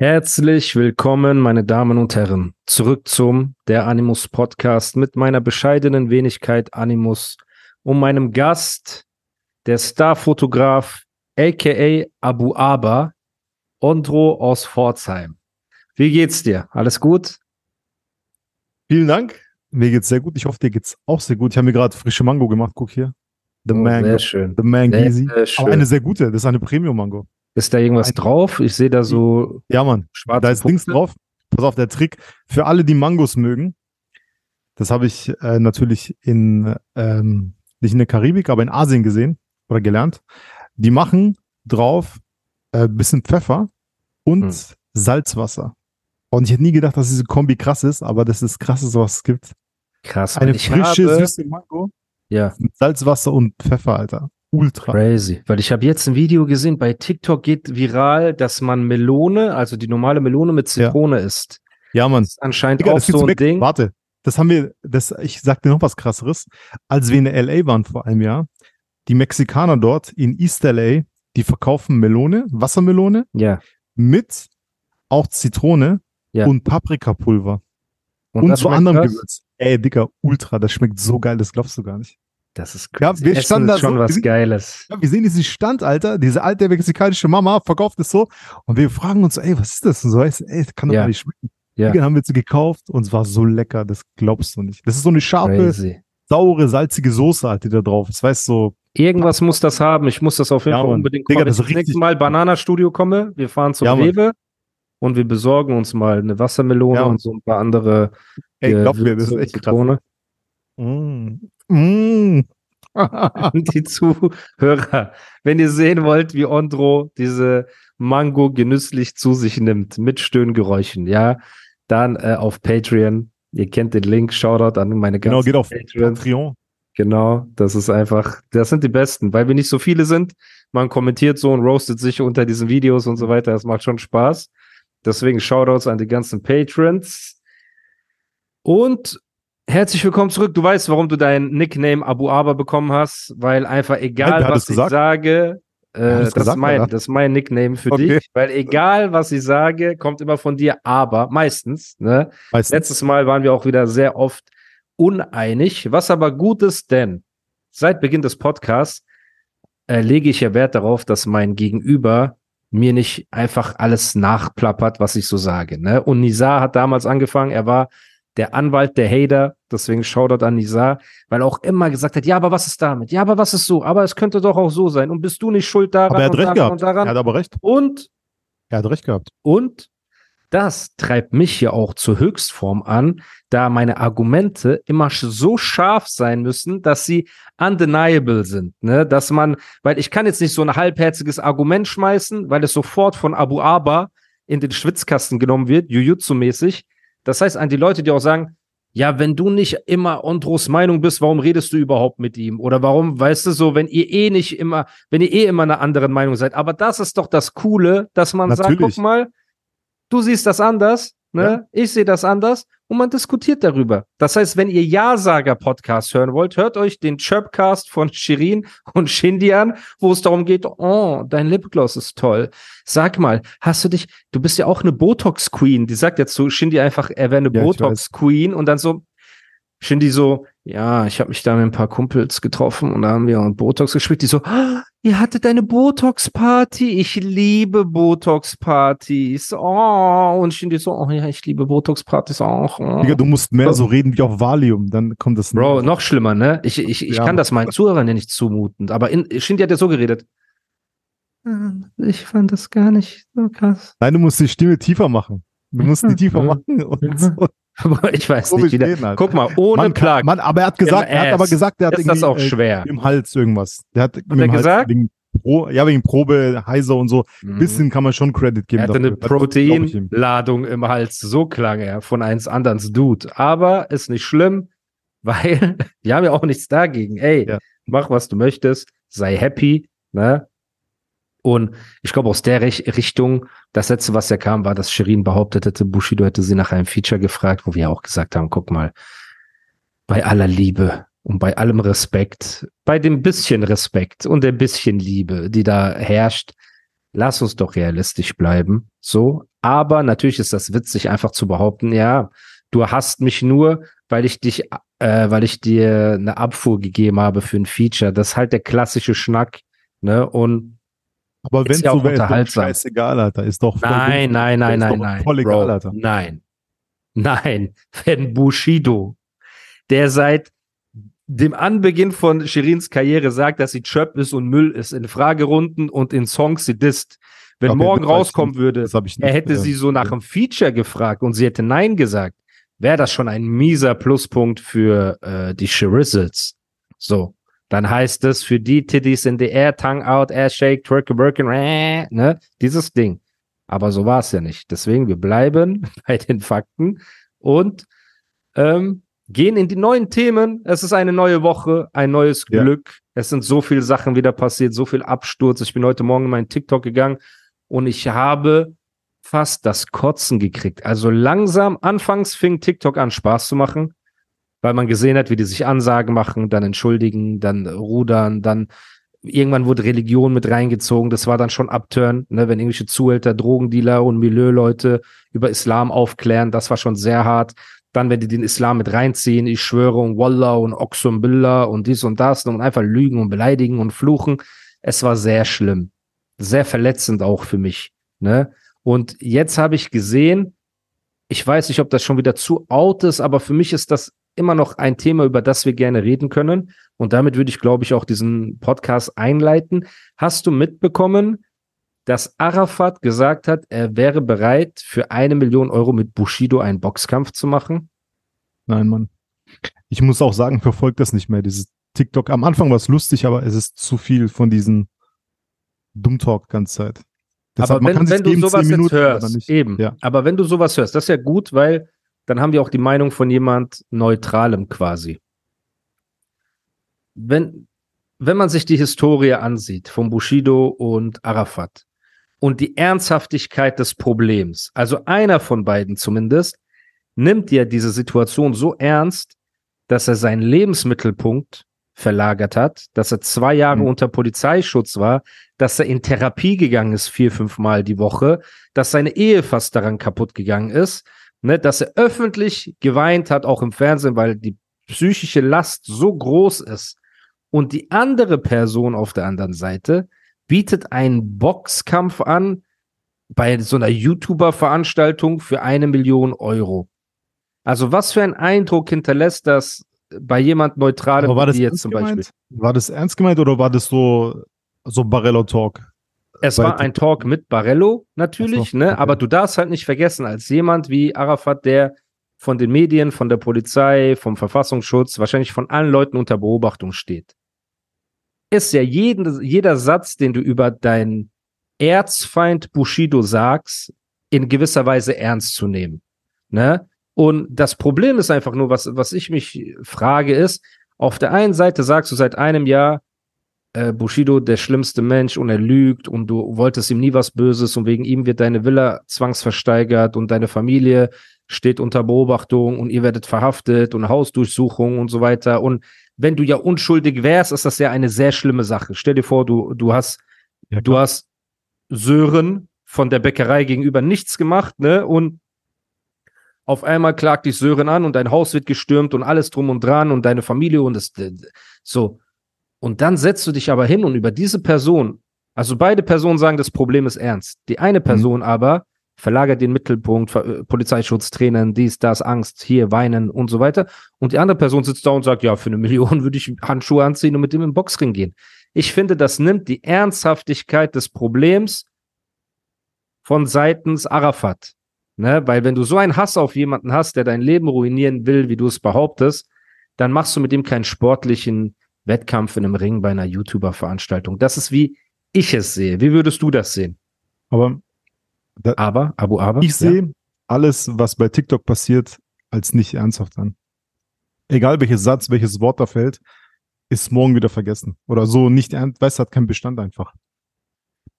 Herzlich willkommen, meine Damen und Herren, zurück zum Der Animus Podcast mit meiner bescheidenen Wenigkeit Animus und meinem Gast, der Starfotograf, aka Abu Aba, Ondro aus Pforzheim. Wie geht's dir? Alles gut? Vielen Dank. Mir geht's sehr gut. Ich hoffe, dir geht's auch sehr gut. Ich habe mir gerade frische Mango gemacht. Guck hier. The Oh, Mango. Sehr schön. The Mango Sehr, Easy. sehr schön. Aber eine sehr gute. Das ist eine Premium-Mango. Ist da irgendwas drauf? Ich sehe da so Ja, Mann. schwarze Da ist Dings Punkte. drauf. Pass auf, der Trick. Für alle, die Mangos mögen. Das habe ich äh, natürlich in, ähm, nicht in der Karibik, aber in Asien gesehen oder gelernt. Die machen drauf äh, bisschen Pfeffer und Hm. Salzwasser. Und ich hätte nie gedacht, dass diese Kombi krass ist, aber das ist Krasseste, was es gibt. Krass. Eine frische, habe, süße Mango Ja, mit Salzwasser und Pfeffer, Alter. Ultra. crazy. Weil ich habe jetzt ein Video gesehen, bei TikTok geht viral, dass man Melone, also die normale Melone mit Ja. Zitrone isst. Ja, Mann. Das ist anscheinend Digga, auch so ein weg. Ding. Warte, das haben wir, das, ich sag dir noch was krasseres. Als wir in LA waren vor einem Jahr, die Mexikaner dort in East LA, die verkaufen Melone, Wassermelone Ja. mit auch Zitrone Ja. und Paprikapulver und, das zu anderem? Gewürz. Ey, Digga, ultra, das schmeckt so geil, das glaubst du gar nicht. Das ist Ja, crazy. wir Essen standen ist da schon so, was wir sind- Geiles. Ja, wir sehen diesen Stand, Alter, diese alte mexikanische Mama verkauft es so und wir fragen uns ey, was ist das? Und so, ey, das kann doch Ja. gar nicht schmecken. Ja. Digga, haben wir sie gekauft und es war so lecker, das glaubst du nicht. Das ist so eine scharfe, Crazy. saure, salzige Soße halt, die da drauf ist. Weißt du, so, Irgendwas muss das haben. Ich muss das auf jeden Ja, Fall unbedingt Digga. Wenn das ich das nächste Mal cool. Bananastudio komme, wir fahren zum Ja. Rewe und wir besorgen uns mal eine Wassermelone Ja, und so ein paar andere ey, glaub mir, das ist echt krass. Mm. Mm. Und die Zuhörer, wenn ihr sehen wollt, wie Ondro diese Mango genüsslich zu sich nimmt, mit Stöhngeräuschen, ja, dann äh, auf Patreon. Ihr kennt den Link, Shoutout an meine genau, ganzen geht auf Patreons. Patreon. Genau, das ist einfach, das sind die besten, weil wir nicht so viele sind. Man kommentiert so und roastet sich unter diesen Videos und so weiter. Das macht schon Spaß. Deswegen Shoutouts an die ganzen Patrons. Und herzlich willkommen zurück. Du weißt, warum du dein Nickname Abu Aba bekommen hast, weil einfach egal, hat was ich gesagt? sage, äh, das das, ist gesagt, mein, das ist mein Nickname für Okay. dich, weil egal, was ich sage, kommt immer von dir, aber meistens, ne? Meistens. Letztes Mal waren wir auch wieder sehr oft uneinig, was aber gut ist, denn seit Beginn des Podcasts äh, lege ich ja Wert darauf, dass mein Gegenüber mir nicht einfach alles nachplappert, was ich so sage. Ne? Und Nizar hat damals angefangen, er war der Anwalt der Hater, deswegen Shoutout an Nizar, weil er auch immer gesagt hat, ja, aber was ist damit? Ja, aber was ist so? Aber es könnte doch auch so sein. Und bist du nicht schuld daran aber er hat recht gehabt. und daran? Er hat aber recht. und Er hat recht gehabt. und das treibt mich ja auch zur Höchstform an, da meine Argumente immer so scharf sein müssen, dass sie undeniable sind. Ne? Dass man, weil ich kann jetzt nicht so ein halbherziges Argument schmeißen, weil es sofort von Abu Aba in den Schwitzkasten genommen wird, Jujutsu-mäßig. Das heißt, an die Leute, die auch sagen, ja, wenn du nicht immer Ondros Meinung bist, warum redest du überhaupt mit ihm? Oder warum, weißt du, so, wenn ihr eh nicht immer, wenn ihr eh immer einer anderen Meinung seid. Aber das ist doch das Coole, dass man sagt, Natürlich. guck mal, du siehst das anders, ne? Ja. Ich sehe das anders und man diskutiert darüber. Das heißt, wenn ihr Ja-Sager-Podcast hören wollt, hört euch den Chirpcast von Shirin und Shindy an, wo es darum geht, oh, dein Lipgloss ist toll. Sag mal, hast du dich, du bist ja auch eine Botox-Queen. Die sagt jetzt zu Shindy einfach, er wäre eine Ja, Botox-Queen und dann so, Shindy so, ja, ich habe mich da mit ein paar Kumpels getroffen und da haben wir Botox gespielt. Die so, ah, ihr hattet eine Botox-Party. Ich liebe Botox-Partys. Oh, und Shindy so, oh ja, ich liebe Botox-Partys auch. Oh. Digga, du musst mehr So. reden wie auf Valium, dann kommt das Bro, noch schlimmer, ne? Ich, ich, ich Ja. kann das meinen Zuhörern ja nicht zumuten. Aber in, Shindy hat ja so geredet. Ich fand das gar nicht so krass. Nein, du musst die Stimme tiefer machen. Du musst die tiefer machen und so. Aber ich weiß Komisch nicht wieder. halt. Guck mal, ohne Mann, Plug. Mann, aber er hat gesagt, er hat aber gesagt, er hat ist das auch äh, schwer. im Hals irgendwas. Der hat, er gesagt? Wegen Pro, ja, wegen Probe, Heiser und so. Mhm. Bisschen kann man schon Credit geben. Er hatte eine dafür. Ihm. Proteinladung im Hals, so klang er von eins anderens Dude. Aber ist nicht schlimm, weil wir haben ja auch nichts dagegen. Ey, Ja. mach was du möchtest, sei happy, ne? Und ich glaube, aus der Rech Richtung, das letzte, was ja kam, war, dass Shirin behauptet hätte, Bushido hätte sie nach einem Feature gefragt, wo wir auch gesagt haben, guck mal, bei aller Liebe und bei allem Respekt, bei dem bisschen Respekt und der bisschen Liebe, die da herrscht, lass uns doch realistisch bleiben. So. Aber natürlich ist das witzig, einfach zu behaupten, ja, du hasst mich nur, weil ich dich, äh, weil ich dir eine Abfuhr gegeben habe für ein Feature. Das ist halt der klassische Schnack, ne? Und Aber wenn ja so wäre, ist doch scheißegal, Alter. Ist doch voll nein, nein, nein, nein, nein. Voll Bro, egal, Alter. Nein. Nein. Wenn Bushido, der seit dem Anbeginn von Shirins Karriere sagt, dass sie Chöp ist und Müll ist, in Fragerunden und in Songs sie disst, wenn Okay, morgen rauskommen nicht. würde, er hätte äh, sie so nach einem Feature gefragt und sie hätte Nein gesagt, wäre das schon ein mieser Pluspunkt für äh, die Shirizzles. So, dann heißt es für die Titties in the air, tongue out, air shake, twerk, working, ne, dieses Ding. Aber so war es ja nicht. Deswegen, wir bleiben bei den Fakten und ähm, gehen in die neuen Themen. Es ist eine neue Woche, ein neues Ja. Glück. Es sind so viele Sachen wieder passiert, so viel Absturz. Ich bin heute Morgen in meinen TikTok gegangen und ich habe fast das Kotzen gekriegt. Also langsam, anfangs fing TikTok an, Spaß zu machen, weil man gesehen hat, wie die sich Ansagen machen, dann entschuldigen, dann rudern, dann irgendwann wurde Religion mit reingezogen. Das war dann schon Upturn, ne, wenn irgendwelche Zuhälter, Drogendealer und Milieuleute über Islam aufklären. Das war schon sehr hart. Dann, wenn die den Islam mit reinziehen, ich schwöre und Wallah und Oxum Billah und dies und das und einfach lügen und beleidigen und fluchen. Es war sehr schlimm. Sehr verletzend auch für mich. Ne? Und jetzt habe ich gesehen, ich weiß nicht, ob das schon wieder zu out ist, aber für mich ist das immer noch ein Thema, über das wir gerne reden können. Und damit würde ich, glaube ich, auch diesen Podcast einleiten. Hast du mitbekommen, dass Arafat gesagt hat, er wäre bereit, für eine Million Euro mit Bushido einen Boxkampf zu machen? Nein, Mann. Ich muss auch sagen, verfolgt das nicht mehr, dieses TikTok. Am Anfang war es lustig, aber es ist zu viel von diesen Dummtalk ganze Zeit. aber wenn, wenn du sowas jetzt hörst, eben. Ja. Aber wenn du sowas hörst, das ist ja gut, weil dann haben wir auch die Meinung von jemand Neutralem quasi. Wenn, wenn man sich die Historie ansieht von Bushido und Arafat und die Ernsthaftigkeit des Problems, also einer von beiden zumindest, nimmt ja diese Situation so ernst, dass er seinen Lebensmittelpunkt verlagert hat, dass er zwei Jahre Mhm. unter Polizeischutz war, dass er in Therapie gegangen ist, vier, fünf Mal die Woche, dass seine Ehe fast daran kaputt gegangen ist, ne, dass er öffentlich geweint hat, auch im Fernsehen, weil die psychische Last so groß ist. Und die andere Person auf der anderen Seite bietet einen Boxkampf an bei so einer YouTuber-Veranstaltung für eine Million Euro. Also was für ein Eindruck hinterlässt das bei jemand Neutralem wie jetzt ernst zum Beispiel? gemeint? War das ernst gemeint oder war das so, so Barello-Talk? Es war ein. Talk mit Barello natürlich, so, ne? okay. Aber du darfst halt nicht vergessen, als jemand wie Arafat, der von den Medien, von der Polizei, vom Verfassungsschutz, wahrscheinlich von allen Leuten unter Beobachtung steht, ist ja jeden, jeder Satz, den du über deinen Erzfeind Bushido sagst, in gewisser Weise ernst zu nehmen. Ne? Und das Problem ist einfach nur, was, was ich mich frage, ist, auf der einen Seite sagst du seit einem Jahr, äh, Bushido der schlimmste Mensch und er lügt und du wolltest ihm nie was Böses und wegen ihm wird deine Villa zwangsversteigert und deine Familie steht unter Beobachtung und ihr werdet verhaftet und Hausdurchsuchung und so weiter. Und wenn du ja unschuldig wärst, ist das ja eine sehr schlimme Sache. Stell dir vor, du, du hast, Ja, du hast Sören von der Bäckerei gegenüber nichts gemacht, ne? Und auf einmal klagt dich Sören an und dein Haus wird gestürmt und alles drum und dran und deine Familie und das so. Und dann setzt du dich aber hin und über diese Person, also beide Personen sagen, das Problem ist ernst. Die eine Person aber verlagert den Mittelpunkt, äh, Polizeischutz, Tränen, dies, das, Angst, hier, weinen und so weiter. Und die andere Person sitzt da und sagt, ja, für eine Million würde ich Handschuhe anziehen und mit dem im Boxring gehen. Ich finde, das nimmt die Ernsthaftigkeit des Problems von seitens Arafat. Ne? Weil wenn du so einen Hass auf jemanden hast, der dein Leben ruinieren will, wie du es behauptest, dann machst du mit ihm keinen sportlichen Wettkampf in einem Ring bei einer YouTuber-Veranstaltung. Das ist wie ich es sehe. Wie würdest du das sehen? Aber Aber, Abu Aber? ich ja. sehe alles, was bei TikTok passiert, als nicht ernsthaft an. Egal welches Satz, welches Wort da fällt, ist morgen wieder vergessen. Oder so nicht ernst, weißt du, hat keinen Bestand einfach.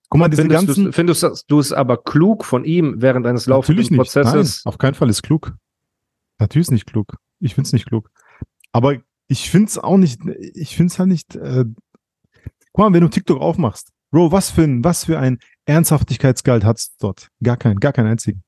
Guck mal, diese Findest, ganzen. du, findest du- du es aber klug von ihm während eines laufenden. Prozesses? Nein, auf keinen Fall ist klug. Natürlich ist nicht klug. Ich find's nicht klug. Aber ich find's auch nicht, ich find's halt nicht, äh, guck mal, wenn du TikTok aufmachst, Bro, was für ein, was für ein Ernsthaftigkeitsgehalt hat's dort? Gar keinen, gar keinen einzigen.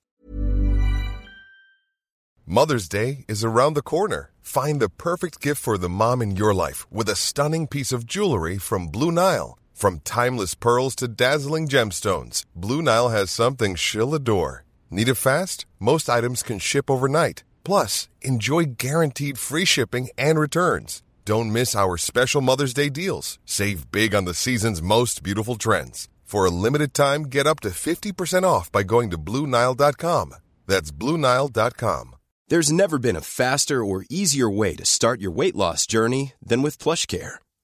Mother's Day is around the corner. Find the perfect gift for the mom in your life with a stunning piece of jewelry from Blue Nile. From timeless pearls to dazzling gemstones, Blue Nile has something she'll adore. Need it fast? Most items can ship overnight. Plus, enjoy guaranteed free shipping and returns. Don't miss our special Mother's Day deals. Save big on the season's most beautiful trends. For a limited time, get up to 50% off by going to BlueNile.com. That's BlueNile.com. There's never been a faster or easier way to start your weight loss journey than with PlushCare.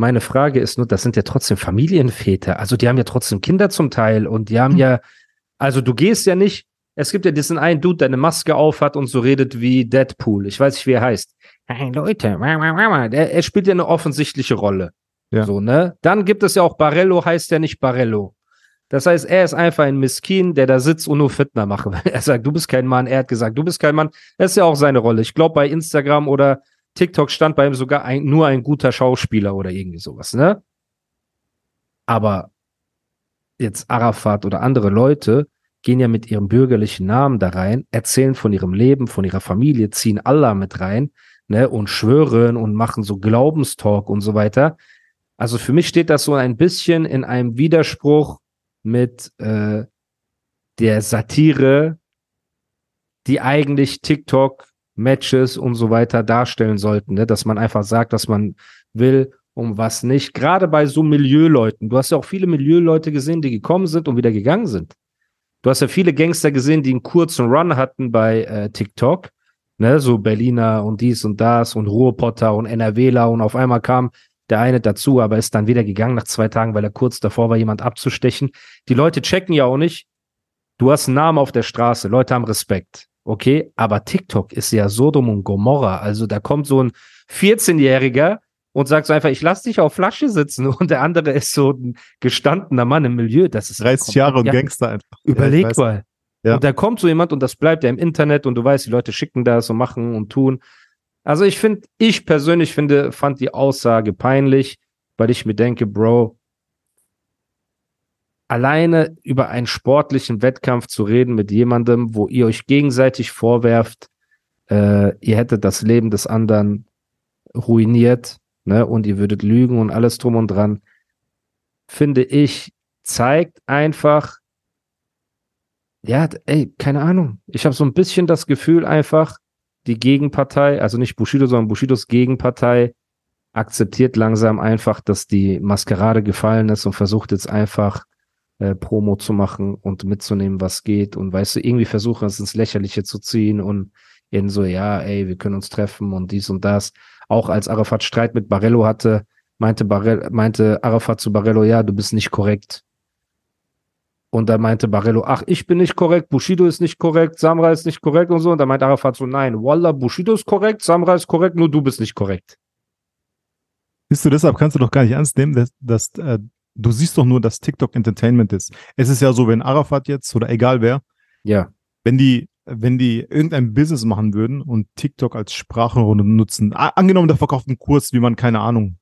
Meine Frage ist nur, das sind ja trotzdem Familienväter. Also die haben ja trotzdem Kinder zum Teil und die haben Hm. ja, also du gehst ja nicht, es gibt ja diesen einen Dude, der eine Maske aufhat und so redet wie Deadpool. Ich weiß nicht, wie er heißt. Hey Leute, der, er spielt ja eine offensichtliche Rolle. Ja. So, ne? Dann gibt es ja auch Barello, heißt ja nicht Barello. Das heißt, er ist einfach ein Miskin, der da sitzt und nur Fitner macht. Er sagt, du bist kein Mann. Er hat gesagt, du bist kein Mann. Das ist ja auch seine Rolle. Ich glaube, bei Instagram oder TikTok stand bei ihm sogar ein, nur ein guter Schauspieler oder irgendwie sowas, ne? Aber jetzt Arafat oder andere Leute gehen ja mit ihrem bürgerlichen Namen da rein, erzählen von ihrem Leben, von ihrer Familie, ziehen Allah mit rein, ne, und schwören und machen so Glaubenstalk und so weiter. Also für mich steht das so ein bisschen in einem Widerspruch mit äh, der Satire, die eigentlich TikTok Matches und so weiter darstellen sollten, ne? dass man einfach sagt, dass man will, um was nicht. Gerade bei so Milieuleuten. Du hast ja auch viele Milieuleute gesehen, die gekommen sind und wieder gegangen sind. Du hast ja viele Gangster gesehen, die einen kurzen Run hatten bei äh, TikTok, ne, so Berliner und dies und das und Ruhrpotter und NRWler und auf einmal kam der eine dazu, aber ist dann wieder gegangen nach zwei Tagen, weil er kurz davor war, jemand abzustechen. Die Leute checken ja auch nicht. Du hast einen Namen auf der Straße, Leute haben Respekt. Okay, aber TikTok ist ja Sodom und Gomorra. Also da kommt so ein 14-Jähriger und sagt so einfach, ich lass dich auf Flasche sitzen und der andere ist so ein gestandener Mann im Milieu. Das ist 30 Jahre und ja, Gangster einfach. Überleg Ja, mal. Ja. Und da kommt so jemand und das bleibt ja im Internet und du weißt, die Leute schicken das und machen und tun. Also ich finde, ich persönlich finde, fand die Aussage peinlich, weil ich mir denke, Bro, alleine über einen sportlichen Wettkampf zu reden mit jemandem, wo ihr euch gegenseitig vorwerft, äh, ihr hättet das Leben des anderen ruiniert, ne, und ihr würdet lügen und alles drum und dran, finde ich, zeigt einfach, ja, ey, keine Ahnung. Ich habe so ein bisschen das Gefühl einfach, die Gegenpartei, also nicht Bushido, sondern Bushidos Gegenpartei, akzeptiert langsam einfach, dass die Maskerade gefallen ist und versucht jetzt einfach äh, Promo zu machen und mitzunehmen, was geht. Und weißt du, irgendwie versuchen es ins Lächerliche zu ziehen und in so, ja, ey, wir können uns treffen und dies und das. Auch als Arafat Streit mit Barello hatte, meinte, Barel meinte Arafat zu Barello, ja, du bist nicht korrekt. Und dann meinte Barello, ach, ich bin nicht korrekt, Bushido ist nicht korrekt, Samra ist nicht korrekt und so. Und dann meinte Arafat so, nein, Wallah, Bushido ist korrekt, Samra ist korrekt, nur du bist nicht korrekt. Siehst du, deshalb kannst du doch gar nicht ernst nehmen, dass, dass äh, du siehst doch nur, dass TikTok Entertainment ist. Es ist ja so, wenn Arafat jetzt oder egal wer, Ja, wenn die, wenn die irgendein Business machen würden und TikTok als Sprachenrunde nutzen, angenommen, der verkauft einen Kurs, wie man, keine Ahnung,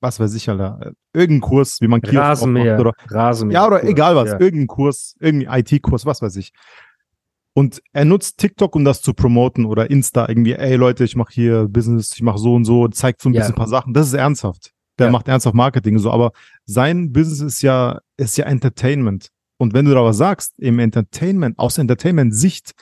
was weiß ich, Alter, irgendeinen Kurs, wie man Kiosk Rasenmäher, oder Rasenmäher. Ja, oder egal was, Ja. irgendein Kurs, irgendein IT-Kurs, was weiß ich. Und er nutzt TikTok, um das zu promoten oder Insta irgendwie, ey Leute, ich mache hier Business, ich mache so und so, zeigt so ein Ja. bisschen ein paar Sachen. Das ist ernsthaft. Der Ja. macht ernsthaft Marketing so, aber sein Business ist ja, ist ja Entertainment. Und wenn du da was sagst, im Entertainment, aus Entertainment-Sicht,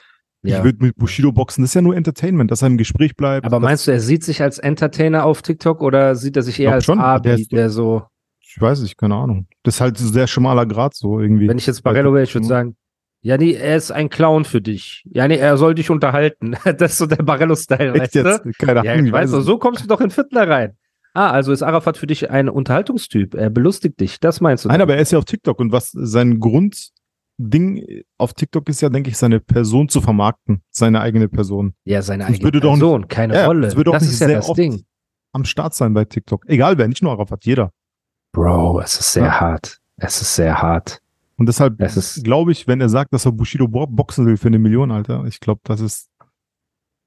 Ja. ich würde mit Bushido boxen, das ist ja nur Entertainment, dass er im Gespräch bleibt. Aber meinst du, er sieht sich als Entertainer auf TikTok oder sieht er sich eher als schon, Abi, der der, so, Ich weiß nicht, keine Ahnung. Das ist halt ein sehr schmaler Grad so irgendwie. wenn ich jetzt Barello wäre, ich würde sagen, ja, nee, er ist ein Clown für dich. Ja, nee, er soll dich unterhalten. Das ist so der Barello-Style, weißt du? Keine Ja, Ahnung, ich weiß weißt du, es so kommst du doch in Fitner rein. Ah, also ist Arafat für dich ein Unterhaltungstyp. Er belustigt dich. Das meinst du? Nein, aber er ist ja auf TikTok und was sein Grundding auf TikTok ist ja, denke ich, seine Person zu vermarkten, seine eigene Person. ja, seine eigene würde doch nicht- Person, keine Ja, Rolle. das würde das nicht ist ja sehr das Ding. Am Start sein bei TikTok. Egal wer, nicht nur Arafat, jeder. Bro, es ist sehr Ja. hart. Es ist sehr hart. Und deshalb glaube ich, wenn er sagt, dass er Bushido bo boxen will für eine Million, Alter, ich glaube, das ist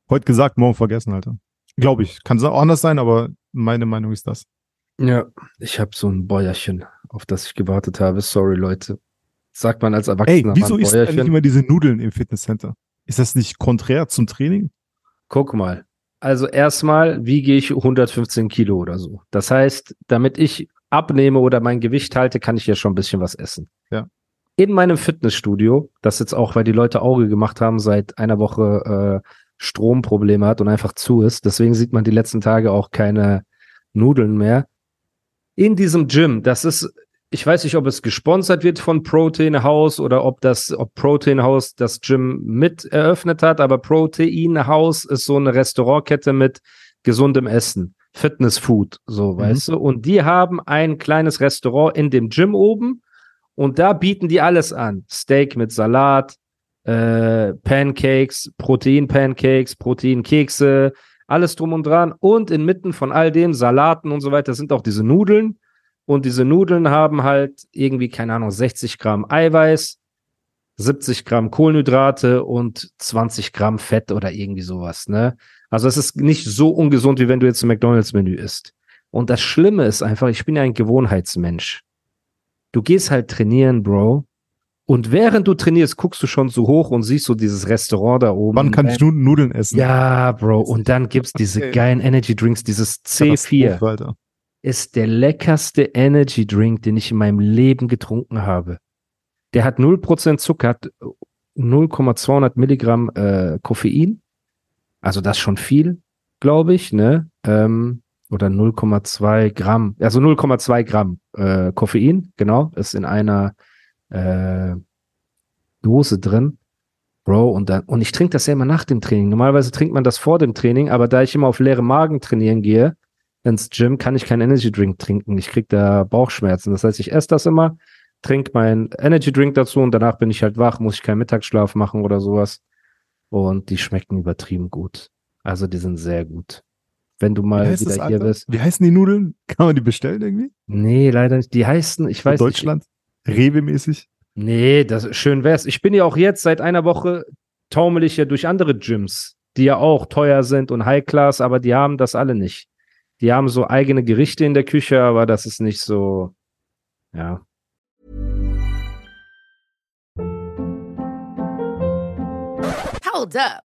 heute gesagt, morgen vergessen, Alter. Glaube ich. Kann auch anders sein, aber meine Meinung ist das. Ja, ich habe so ein Bäuerchen, auf das ich gewartet habe. Sorry, Leute. Sagt man als Erwachsener. Ey, wieso isst Bäuerchen? immer diese Nudeln im Fitnesscenter? Ist das nicht konträr zum Training? Guck mal. Also erstmal wiege ich 115 Kilo oder so. Das heißt, damit ich abnehme oder mein Gewicht halte, kann ich ja schon ein bisschen was essen. Ja. In meinem Fitnessstudio, das jetzt auch, weil die Leute Auge gemacht haben, seit einer Woche äh, Stromprobleme hat und einfach zu ist. Deswegen sieht man die letzten Tage auch keine Nudeln mehr. In diesem Gym, das ist, ich weiß nicht, ob es gesponsert wird von Protein House oder ob das, ob Protein House das Gym mit eröffnet hat, aber Protein House ist so eine Restaurantkette mit gesundem Essen, Fitness Food, so, Mhm. weißt du? Und die haben ein kleines Restaurant in dem Gym oben und da bieten die alles an. Steak mit Salat, äh, Pancakes, Protein-Pancakes, Proteinkekse, alles drum und dran. Und inmitten von all dem, Salaten und so weiter, sind auch diese Nudeln. Und diese Nudeln haben halt irgendwie, keine Ahnung, 60 Gramm Eiweiß, 70 Gramm Kohlenhydrate und 20 Gramm Fett oder irgendwie sowas, ne? Also es ist nicht so ungesund, wie wenn du jetzt ein McDonalds-Menü isst. Und das Schlimme ist einfach, ich bin ja ein Gewohnheitsmensch. Du gehst halt trainieren, Bro. Und während du trainierst, guckst du schon so hoch und siehst so dieses Restaurant da oben. Wann kann ich Nudeln essen? Ja, Bro. Und dann gibt's diese Okay. geilen Energy Drinks, dieses C4 Katastrophe, Alter. ist der leckerste Energy Drink, den ich in meinem Leben getrunken habe. Der hat 0% Zucker, hat 0,200 Milligramm äh, Koffein. Also das ist schon viel, glaube ich, ne? Ähm, oder 0,2 Gramm, also 0,2 Gramm äh, Koffein, genau, ist in einer äh, Dose drin. Bro, und dann, und ich trinke das ja immer nach dem Training. Normalerweise trinkt man das vor dem Training, aber da ich immer auf leere Magen trainieren gehe, ins Gym kann ich keinen Energy Drink trinken. Ich krieg da Bauchschmerzen. Das heißt, ich esse das immer, trinke meinen Energy Drink dazu und danach bin ich halt wach, muss ich keinen Mittagsschlaf machen oder sowas. Und die schmecken übertrieben gut. Also die sind sehr gut. Wenn du mal wieder hier Alter? bist. Wie heißen die Nudeln? Kann man die bestellen irgendwie? Nee, leider nicht. Die heißen, ich Für weiß nicht. Deutschland? Rewe-mäßig? Nee, das schön wär's. Ich bin ja auch jetzt seit einer Woche taumel ich ja durch andere Gyms, die ja auch teuer sind und High Class, aber die haben das alle nicht. Die haben so eigene Gerichte in der Küche, aber das ist nicht so, ja. Hold up.